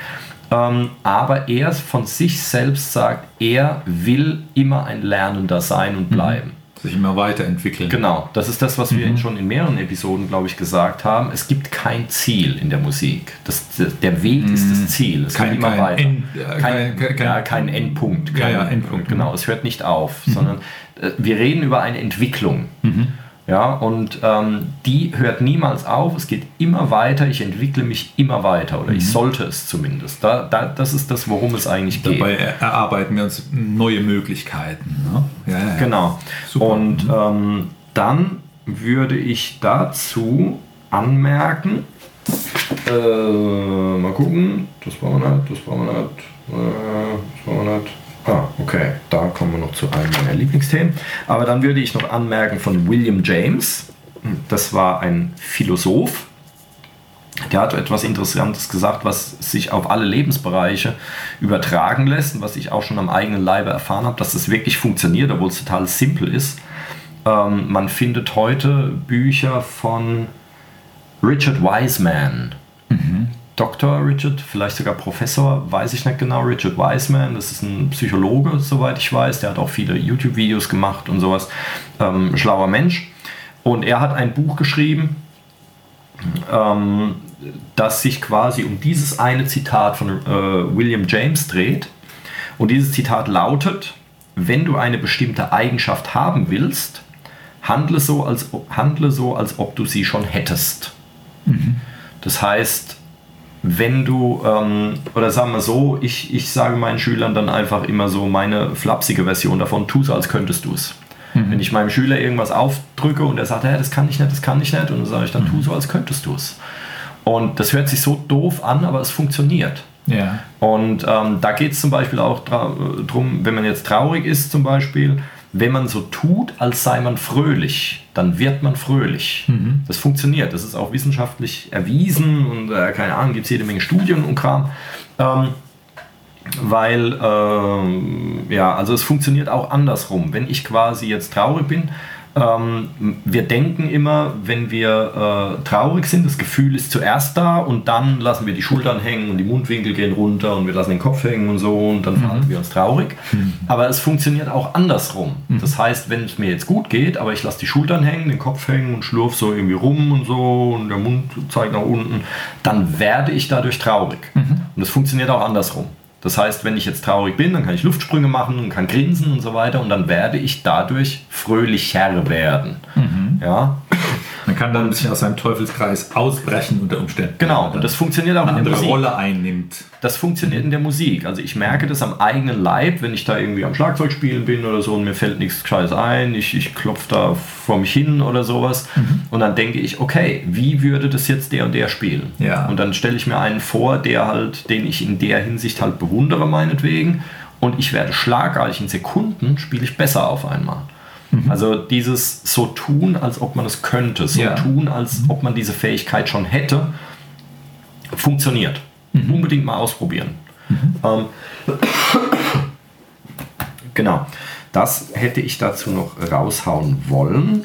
Ähm, aber er von sich selbst sagt, er will immer ein Lernender sein und bleiben. Sich immer weiterentwickeln. Genau, das ist das, was wir schon in mehreren Episoden, glaube ich, gesagt haben. Es gibt kein Ziel in der Musik. Das, der Weg ist das Ziel. Es Kein- geht immer kein weiter. End- äh, kein, kein- kein- ja, kein Endpunkt. Ja, Kein, ja, Endpunkt. Mhm. Genau, es hört nicht auf, sondern äh, wir reden über eine Entwicklung. Mhm. Ja, und ähm, die hört niemals auf, es geht immer weiter, ich entwickle mich immer weiter oder Mhm. ich sollte es zumindest. Da, da, das ist das, worum es eigentlich geht. Dabei erarbeiten wir uns neue Möglichkeiten. Ne? Ja, ja, ja. Genau. Super. Und ähm, dann würde ich dazu anmerken, äh, mal gucken, das brauchen wir nicht, das brauchen wir nicht, äh, das brauchen wir nicht. Ah, okay, da kommen wir noch zu einem meiner Lieblingsthemen. Aber dann würde ich noch anmerken von William James, das war ein Philosoph, der hat etwas Interessantes gesagt, was sich auf alle Lebensbereiche übertragen lässt und was ich auch schon am eigenen Leibe erfahren habe, dass es wirklich funktioniert, obwohl es total simpel ist. Ähm, man findet heute Bücher von Richard Wiseman. Dr. Richard, vielleicht sogar Professor, weiß ich nicht genau. Richard Wiseman, das ist ein Psychologe, soweit ich weiß. Der hat auch viele YouTube-Videos gemacht und sowas. Ähm, schlauer Mensch. Und er hat ein Buch geschrieben, ähm, das sich quasi um dieses eine Zitat von äh, William James dreht. Und dieses Zitat lautet, wenn du eine bestimmte Eigenschaft haben willst, handle so, als, handle so, als ob du sie schon hättest. Das heißt, wenn du, ähm, oder sagen wir so, ich, ich sage meinen Schülern dann einfach immer so meine flapsige Version davon, tu so, als könntest du es. Wenn ich meinem Schüler irgendwas aufdrücke und er sagt, hey, das kann ich nicht, das kann ich nicht, und dann sage ich dann, tu so, als könntest du es. Und das hört sich so doof an, aber es funktioniert. Ja. Und ähm, da geht es zum Beispiel auch darum, wenn man jetzt traurig ist zum Beispiel, wenn man so tut, als sei man fröhlich, dann wird man fröhlich. Das funktioniert, das ist auch wissenschaftlich erwiesen und äh, keine Ahnung, gibt es jede Menge Studien und Kram. Ähm, weil, ähm, ja, also es funktioniert auch andersrum. Wenn ich quasi jetzt traurig bin, ähm, wir denken immer, wenn wir äh, traurig sind, das Gefühl ist zuerst da und dann lassen wir die Schultern hängen und die Mundwinkel gehen runter und wir lassen den Kopf hängen und so und dann verhalten wir uns traurig. Aber es funktioniert auch andersrum. Das heißt, wenn es mir jetzt gut geht, aber ich lasse die Schultern hängen, den Kopf hängen und schlurf so irgendwie rum und so und der Mund zeigt nach unten, dann werde ich dadurch traurig. Und das funktioniert auch andersrum. Das heißt, wenn ich jetzt traurig bin, dann kann ich Luftsprünge machen und kann grinsen und so weiter und dann werde ich dadurch fröhlicher werden. Ja, Man kann dann ein bisschen aus seinem Teufelskreis ausbrechen unter Umständen. genau. Und das funktioniert auch eine in der andere Musik. Rolle einnimmt. Das funktioniert in der Musik. Also ich merke das am eigenen Leib, wenn ich da irgendwie am Schlagzeug spielen bin oder so und mir fällt nichts Gescheites ein, ich, ich klopfe da vor mich hin oder sowas und dann denke ich, okay, wie würde das jetzt der und der spielen? Ja. Und dann stelle ich mir einen vor, der halt, den ich in der Hinsicht halt bewundere meinetwegen und ich werde schlagartig in Sekunden spiele ich besser auf einmal. Also dieses so tun, als ob man es könnte, so Ja. tun, als ob man diese Fähigkeit schon hätte, funktioniert. Unbedingt mal ausprobieren. Ähm, genau. Das hätte ich dazu noch raushauen wollen.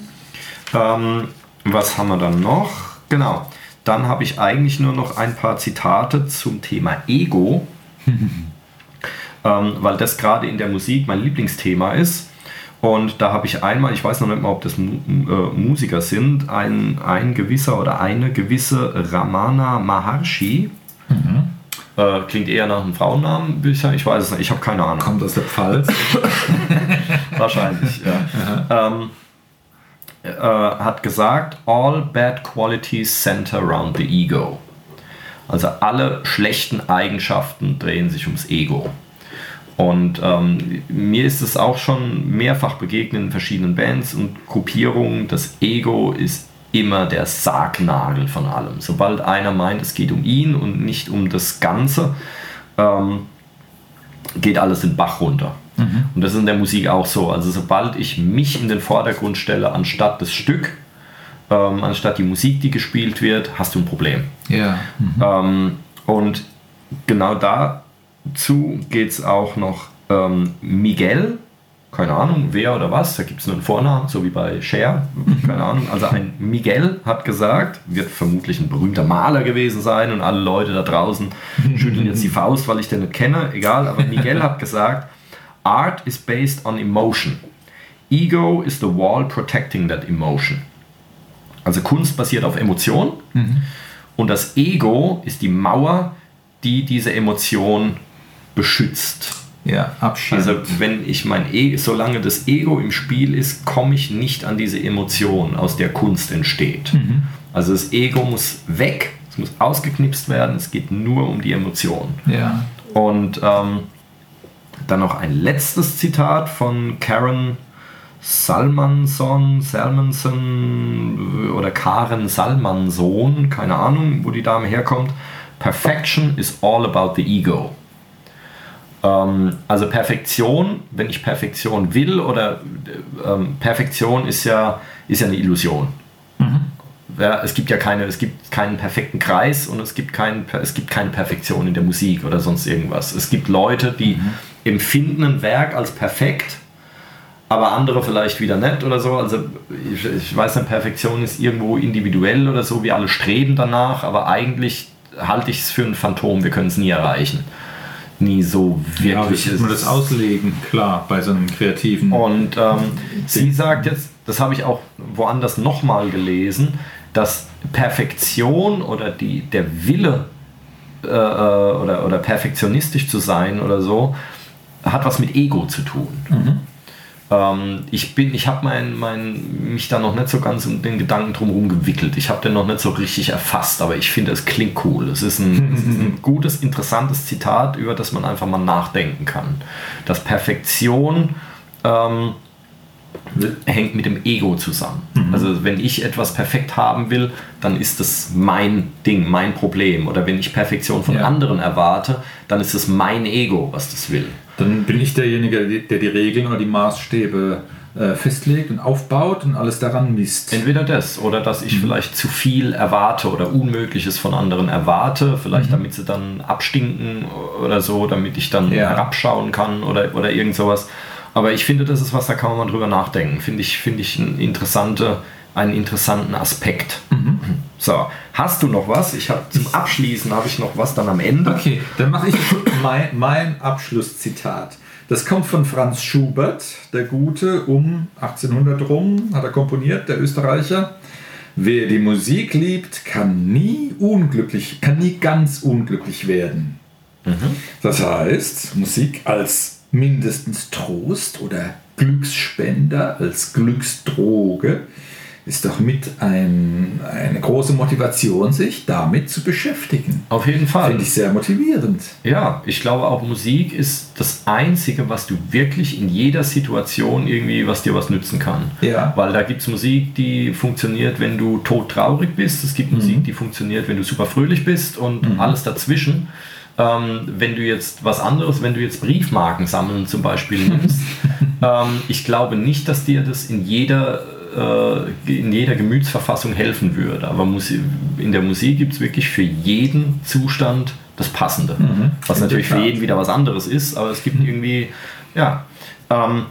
Ähm, was haben wir dann noch? Genau. Dann habe ich eigentlich nur noch ein paar Zitate zum Thema Ego, ähm, weil das gerade in der Musik mein Lieblingsthema ist. Und da habe ich einmal, ich weiß noch nicht mal, ob das Mu äh, Musiker sind, ein, ein gewisser oder eine gewisse Ramana Maharshi. Äh, klingt eher nach einem Frauennamen, ich sagen. Ich weiß es nicht, ich habe keine Ahnung. Kommt aus der Pfalz. Wahrscheinlich, ja. ähm, äh, hat gesagt, all bad qualities center around the ego. Also alle schlechten Eigenschaften drehen sich ums Ego. Und ähm, mir ist es auch schon mehrfach begegnet in verschiedenen Bands und Gruppierungen. Das Ego ist immer der Sargnagel von allem. Sobald einer meint, es geht um ihn und nicht um das Ganze, ähm, geht alles den Bach runter. Und das ist in der Musik auch so. Also sobald ich mich in den Vordergrund stelle, anstatt das Stück, ähm, anstatt die Musik, die gespielt wird, hast du ein Problem. ja. Ähm, und genau dazu geht es auch noch ähm, Miguel, keine Ahnung wer oder was, da gibt es nur einen Vornamen, so wie bei Cher, keine Ahnung. Also ein Miguel hat gesagt, wird vermutlich ein berühmter Maler gewesen sein und alle Leute da draußen schütteln jetzt die Faust, weil ich den nicht kenne, egal, aber Miguel hat gesagt, Art is based on emotion. Ego is the wall protecting that emotion. Also Kunst basiert auf Emotion und das Ego ist die Mauer, die diese Emotion beschützt. Ja, Abschied. Also wenn ich mein e solange das Ego im Spiel ist, komme ich nicht an diese Emotion, aus der Kunst entsteht. Also das Ego muss weg, es muss ausgeknipst werden, es geht nur um die Emotion. ja. Und ähm, dann noch ein letztes Zitat von Karen Salmanson, Salmanson oder Karen Salmanson, keine Ahnung, wo die Dame herkommt. Perfection is all about the ego. Ähm, also Perfektion, wenn ich Perfektion will, oder ähm, Perfektion ist ja, ist ja eine Illusion. Ja, es gibt ja keine, es gibt keinen perfekten Kreis und es gibt, kein, es gibt keine Perfektion in der Musik oder sonst irgendwas. Es gibt Leute, die empfinden ein Werk als perfekt, aber andere vielleicht wieder nicht oder so. Also ich, ich weiß nicht, Perfektion ist irgendwo individuell oder so, wir alle streben danach, aber eigentlich halte ich es für ein Phantom, wir können es nie erreichen. Nie so Ja, wirklich. wie muss man das auslegen? Klar, bei so einem kreativen. Und ähm, sie sagt jetzt, das habe ich auch woanders nochmal gelesen, dass Perfektion oder die, der Wille äh, oder, oder perfektionistisch zu sein oder so, hat was mit Ego zu tun. Ähm, ich bin, ich habe mein, mein, mich da noch nicht so ganz um den Gedanken drumherum gewickelt. Ich habe den noch nicht so richtig erfasst, aber ich finde, es klingt cool. Es ist, ein, es ist ein gutes, interessantes Zitat, über das man einfach mal nachdenken kann. Dass Perfektion ähm, hängt mit dem Ego zusammen. Also wenn ich etwas perfekt haben will, dann ist das mein Ding, mein Problem. Oder wenn ich Perfektion von Ja. anderen erwarte, dann ist es mein Ego, was das will. Dann bin ich derjenige, der die Regeln oder die Maßstäbe äh, festlegt und aufbaut und alles daran misst. Entweder das oder dass ich vielleicht zu viel erwarte oder Unmögliches von anderen erwarte, vielleicht damit sie dann abstinken oder so, damit ich dann Ja. herabschauen kann oder, oder irgend sowas. Aber ich finde, das ist was, da kann man mal drüber nachdenken. Finde ich, finde ich ein interessante, einen interessanten Aspekt. Mhm. So, hast du noch was? Ich habe zum Abschließen habe ich noch was dann am Ende. Okay, dann mache ich mein, mein Abschlusszitat. Das kommt von Franz Schubert, der Gute, um 1800 rum, hat er komponiert, der Österreicher. Wer die Musik liebt, kann nie unglücklich, kann nie ganz unglücklich werden. Das heißt, Musik als mindestens Trost oder Glücksspender, als Glücksdroge, ist doch mit ein, eine große Motivation, sich damit zu beschäftigen. Auf jeden Fall. Finde ich sehr motivierend. Ja, ich glaube auch Musik ist das Einzige, was du wirklich in jeder Situation irgendwie, was dir was nützen kann. Ja. Weil da gibt es Musik, die funktioniert, wenn du todtraurig bist. Es gibt Musik, die funktioniert, wenn du super fröhlich bist und alles dazwischen. Ähm, wenn du jetzt was anderes, wenn du jetzt Briefmarken sammeln zum Beispiel nimmst, ähm, ich glaube nicht, dass dir das in jeder äh, in jeder Gemütsverfassung helfen würde. Aber in der Musik gibt es wirklich für jeden Zustand das Passende. Was natürlich für jeden wieder was anderes ist, aber es gibt irgendwie, ja. Ähm,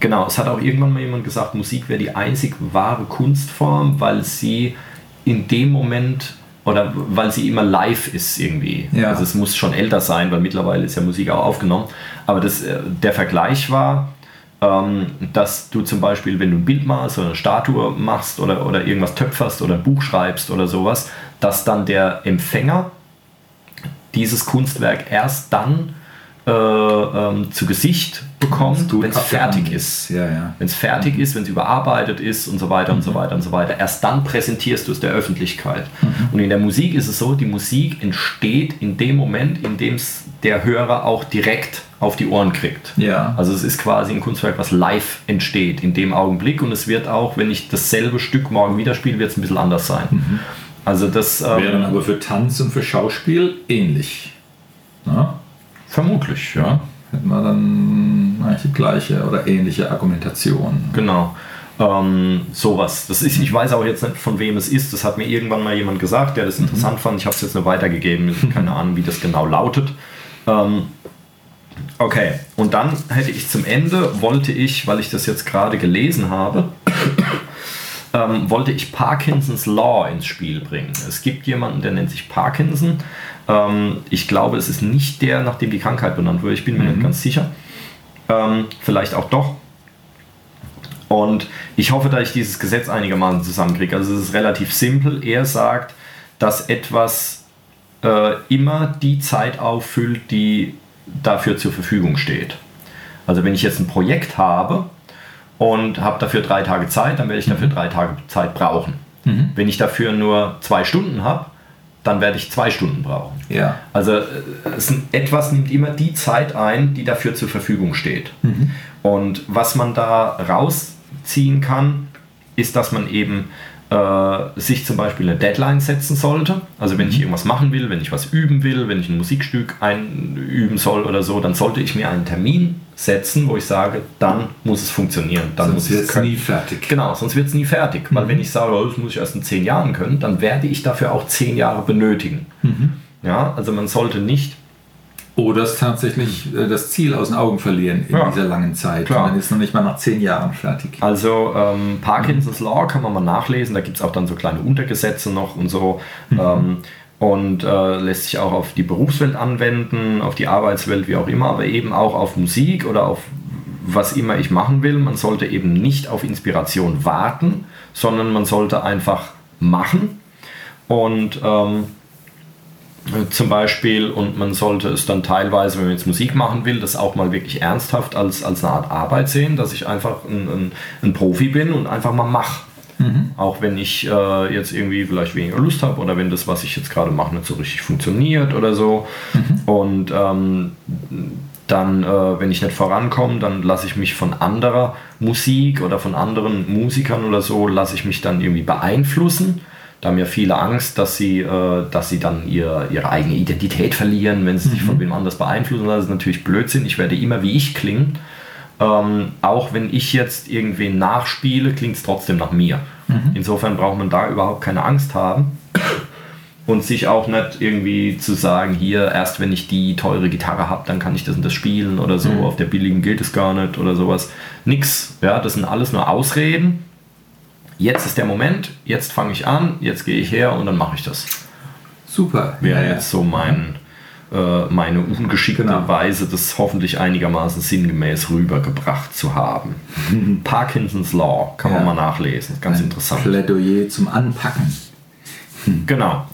genau, es hat auch irgendwann mal jemand gesagt, Musik wäre die einzig wahre Kunstform, weil sie in dem Moment oder weil sie immer live ist irgendwie. Ja. Also es muss schon älter sein, weil mittlerweile ist ja Musik auch aufgenommen. Aber das, äh, der Vergleich war, ähm, dass du zum Beispiel, wenn du ein Bild malst oder eine Statue machst oder, oder irgendwas töpferst oder ein Buch schreibst oder sowas, dass dann der Empfänger dieses Kunstwerk erst dann äh, ähm, zu Gesicht bekommt, Gut wenn es fertig ist. Ja, ja. Wenn es fertig ist, wenn es überarbeitet ist und so weiter und so weiter und so weiter. Erst dann präsentierst du es der Öffentlichkeit. Und in der Musik ist es so, die Musik entsteht in dem Moment, in dem es der Hörer auch direkt auf die Ohren kriegt. Ja. Also es ist quasi ein Kunstwerk, was live entsteht in dem Augenblick und es wird auch, wenn ich dasselbe Stück morgen wieder spiele, wird es ein bisschen anders sein. Also das ähm, Wäre dann aber für Tanz und für Schauspiel ähnlich. Ja? vermutlich, ja. Hätten wir dann eigentlich die gleiche oder ähnliche Argumentation. Genau. Ähm, sowas. Das ist, ich weiß auch jetzt nicht, von wem es ist. Das hat mir irgendwann mal jemand gesagt, der das interessant fand. Ich habe es jetzt nur weitergegeben. Keine Ahnung, wie das genau lautet. Ähm, okay. Und dann hätte ich zum Ende, wollte ich, weil ich das jetzt gerade gelesen habe, ähm, wollte ich Parkinsons Law ins Spiel bringen. Es gibt jemanden, der nennt sich Parkinson. Ähm, ich glaube, es ist nicht der, nach dem die Krankheit benannt wurde. Ich bin mir nicht ganz sicher. Ähm, vielleicht auch doch. Und ich hoffe, dass ich dieses Gesetz einigermaßen zusammenkriege. Also es ist relativ simpel. Er sagt, dass etwas äh, immer die Zeit auffüllt, die dafür zur Verfügung steht. Also wenn ich jetzt ein Projekt habe und habe dafür drei Tage Zeit, dann werde ich dafür drei Tage Zeit brauchen. Wenn ich dafür nur zwei Stunden habe, dann werde ich zwei Stunden brauchen. Ja. Also äh, es, etwas nimmt immer die Zeit ein, die dafür zur Verfügung steht. Und was man da rausziehen kann, ist, dass man eben sich zum Beispiel eine Deadline setzen sollte. Also wenn ich irgendwas machen will, wenn ich was üben will, wenn ich ein Musikstück einüben soll oder so, dann sollte ich mir einen Termin setzen, wo ich sage, dann muss es funktionieren. Dann Sonst muss wird es nie fertig. Genau, sonst wird es nie fertig. Weil wenn ich sage, oh, das muss ich erst in zehn Jahren können, dann werde ich dafür auch zehn Jahre benötigen. Ja, also man sollte nicht Oder es tatsächlich äh, das Ziel aus den Augen verlieren in Ja. dieser langen Zeit. Klar. Und dann ist noch nicht mal nach zehn Jahren fertig. Also ähm, Parkinson's Law kann man mal nachlesen, da gibt es auch dann so kleine Untergesetze noch und so. Ähm, und äh, lässt sich auch auf die Berufswelt anwenden, auf die Arbeitswelt, wie auch immer, aber eben auch auf Musik oder auf was immer ich machen will. Man sollte eben nicht auf Inspiration warten, sondern man sollte einfach machen. Und ähm, zum Beispiel, und man sollte es dann teilweise, wenn man jetzt Musik machen will, das auch mal wirklich ernsthaft als, als eine Art Arbeit sehen, dass ich einfach ein, ein, ein Profi bin und einfach mal mache. Auch wenn ich äh, jetzt irgendwie vielleicht weniger Lust habe oder wenn das, was ich jetzt gerade mache, nicht so richtig funktioniert oder so. Und ähm, dann, äh, wenn ich nicht vorankomme, dann lasse ich mich von anderer Musik oder von anderen Musikern oder so, lasse ich mich dann irgendwie beeinflussen. Da haben ja viele Angst, dass sie, äh, dass sie dann ihr, ihre eigene Identität verlieren, wenn sie sich von wem anders beeinflussen. Das ist natürlich Blödsinn. Ich werde immer wie ich klingen. Ähm, auch wenn ich jetzt irgendwen nachspiele, klingt es trotzdem nach mir. Insofern braucht man da überhaupt keine Angst haben. und sich auch nicht irgendwie zu sagen, hier, erst wenn ich die teure Gitarre habe, dann kann ich das und das spielen oder so, Mhm. auf der billigen gilt es gar nicht oder sowas. Nix, ja, das sind alles nur Ausreden. Jetzt ist der Moment, jetzt fange ich an, jetzt gehe ich her und dann mache ich das. Super. Wäre Ja, jetzt so mein, äh, meine ungeschickte Genau. Weise, das hoffentlich einigermaßen sinngemäß rübergebracht zu haben. Parkinson's Law, kann man Ja. mal nachlesen, ganz Ein interessant. Plädoyer zum Anpacken. Genau.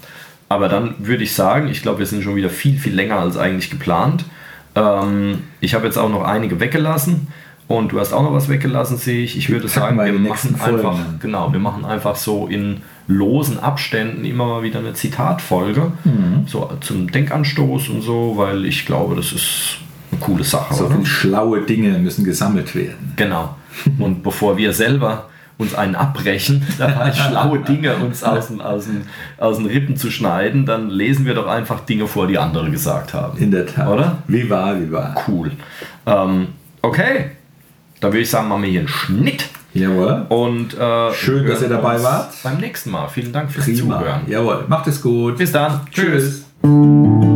Aber dann würde ich sagen, ich glaube, wir sind schon wieder viel, viel länger als eigentlich geplant. Ähm, ich habe jetzt auch noch einige weggelassen und du hast auch noch was weggelassen, sehe ich. Ich würde sagen, wir machen einfach, Folgen. genau, wir machen einfach so in losen Abständen immer mal wieder eine Zitatfolge, Mhm. so zum Denkanstoß und so, weil ich glaube, das ist eine coole Sache. So viele schlaue Dinge müssen gesammelt werden. Genau. Und bevor wir selber uns einen abbrechen, dabei schlaue Dinge uns aus den, aus, den, aus den Rippen zu schneiden, dann lesen wir doch einfach Dinge vor, die andere gesagt haben. In der Tat. Oder? Wie war, wie war. Cool. Ähm, okay. Dann würde ich sagen, machen wir hier einen Schnitt. Jawohl. Und äh, Schön, dass ihr dabei wart. Beim nächsten Mal. Vielen Dank fürs Prima. Zuhören. Jawohl. Macht es gut. Bis dann. Tschüss. Tschüss.